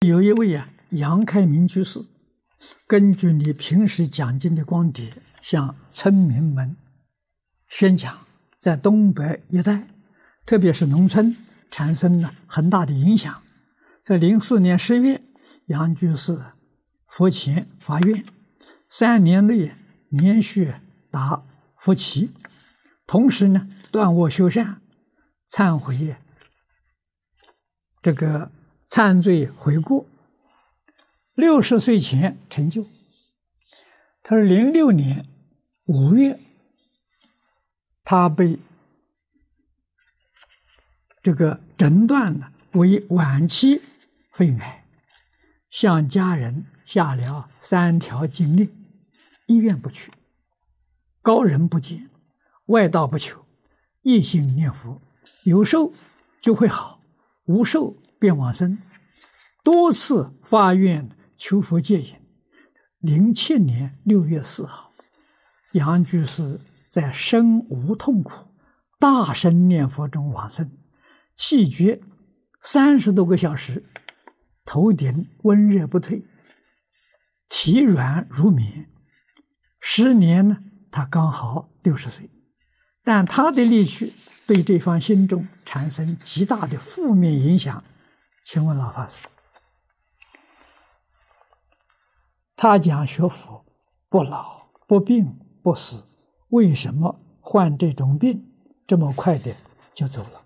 有一位啊，杨开明居士，根据你平时讲经的光碟，向村民们宣讲，在东北一带，特别是农村，产生了很大的影响。在零四年十月，杨居士佛前发愿，三年内连续打佛七，同时呢，断恶修善，忏悔这个。忏罪悔过，六十岁前成就。他说，零六年五月，他被这个诊断了为晚期肺癌，向家人下了三条禁令：医院不去，高人不见，外道不求，一心念佛，有寿就会好，无寿。便往生，多次发愿求佛接引。零七年六月四号，杨居士在身无痛苦、大声念佛中往生，气绝三十多个小时，头顶温热不退，体软如棉。时年呢，他刚好六十岁，但他的离去对这方心中产生极大的负面影响。请问老法师，他讲学佛不老不病不死，为什么患这种病这么快的就走了？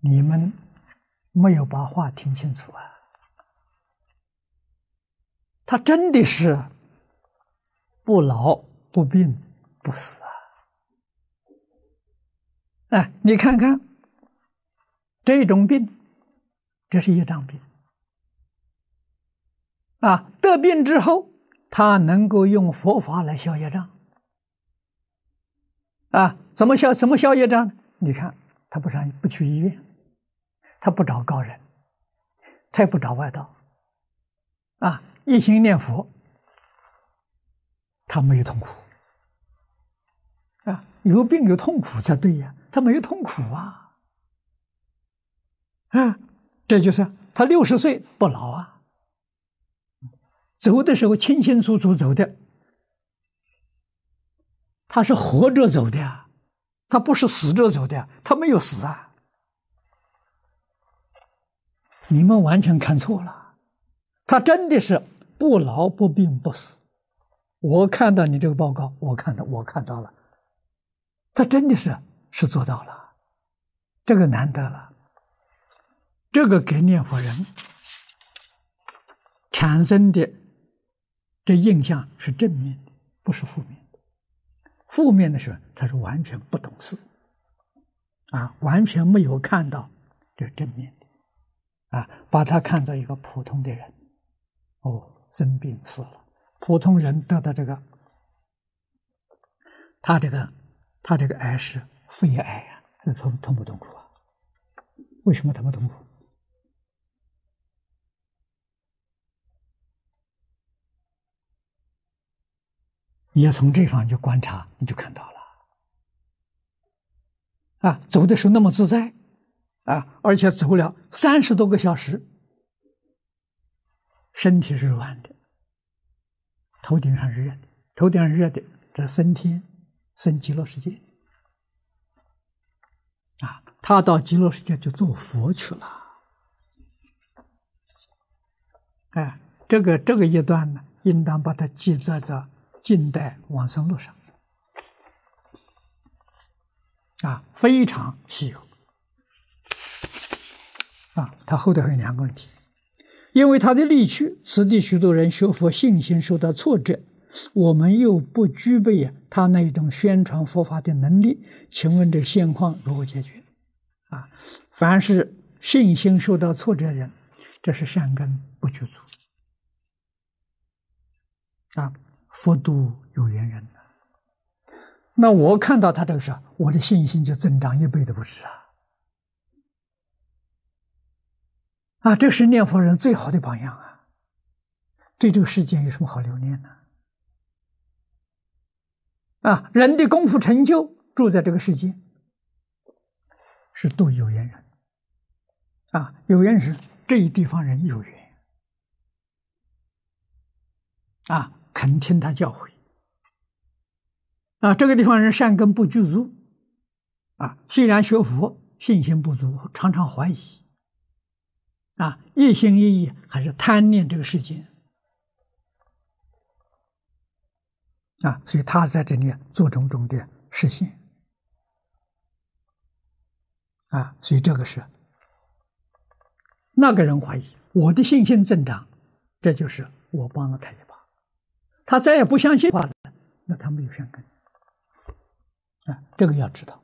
你们没有把话听清楚啊！他真的是不老不病不死啊！哎，你看看，这种病，这是业障病。啊，得病之后，他能够用佛法来消业障。啊，怎么消？怎么消业障呢？你看，他不上不去医院，他不找高人，他也不找外道。啊，一心念佛，他没有痛苦。啊，有病有痛苦才对呀。他没有痛苦啊，啊，这就是他六十岁不老啊，走的时候清清楚楚走的，他是活着走的，他不是死着走的，他没有死啊，你们完全看错了，他真的是不老不病不死，我看到你这个报告，我看到我看到了，他真的是。是做到了，这个难得了。这个给念佛人产生的这印象是正面的，不是负面的。负面的时候，他是完全不懂事，啊，完全没有看到这正面的，啊，把他看作一个普通的人，哦，生病死了，普通人得到这个，他这个，他这个癌是。肺癌呀，那痛痛不痛苦啊？为什么他不痛苦？你要从这方面去观察，你就看到了。啊，走的时候那么自在，啊，而且走了三十多个小时，身体是软的，头顶上是热的，头顶上热的，这升天，升极乐世界。啊，他到极乐世界就做佛去了。哎，这个这个一段呢，应当把它记载在近代往生录上。啊，非常稀有。啊，他后头还有两个问题，因为他的离去，此地许多人学佛信心受到挫折。我们又不具备他那种宣传佛法的能力，请问这现况如何解决？啊，凡是信心受到挫折的人，这是善根不具足。啊，佛度有缘人。那我看到他这个时候，我的信心就增长一倍的不止啊！啊，这是念佛人最好的榜样啊！对这个世界有什么好留恋呢？啊，人的功夫成就住在这个世界，是度有缘人，啊，有缘是这一地方人有缘，啊，肯听他教诲，啊，这个地方人善根不具足，啊，虽然学佛，信心不足，常常怀疑，啊，一心一意还是贪恋这个世界，啊，所以他在这里做种种的实现，啊，所以这个是。那个人怀疑我的信心增长，这就是我帮了他一把。他再也不相信话了，那他没有善根啊，这个要知道。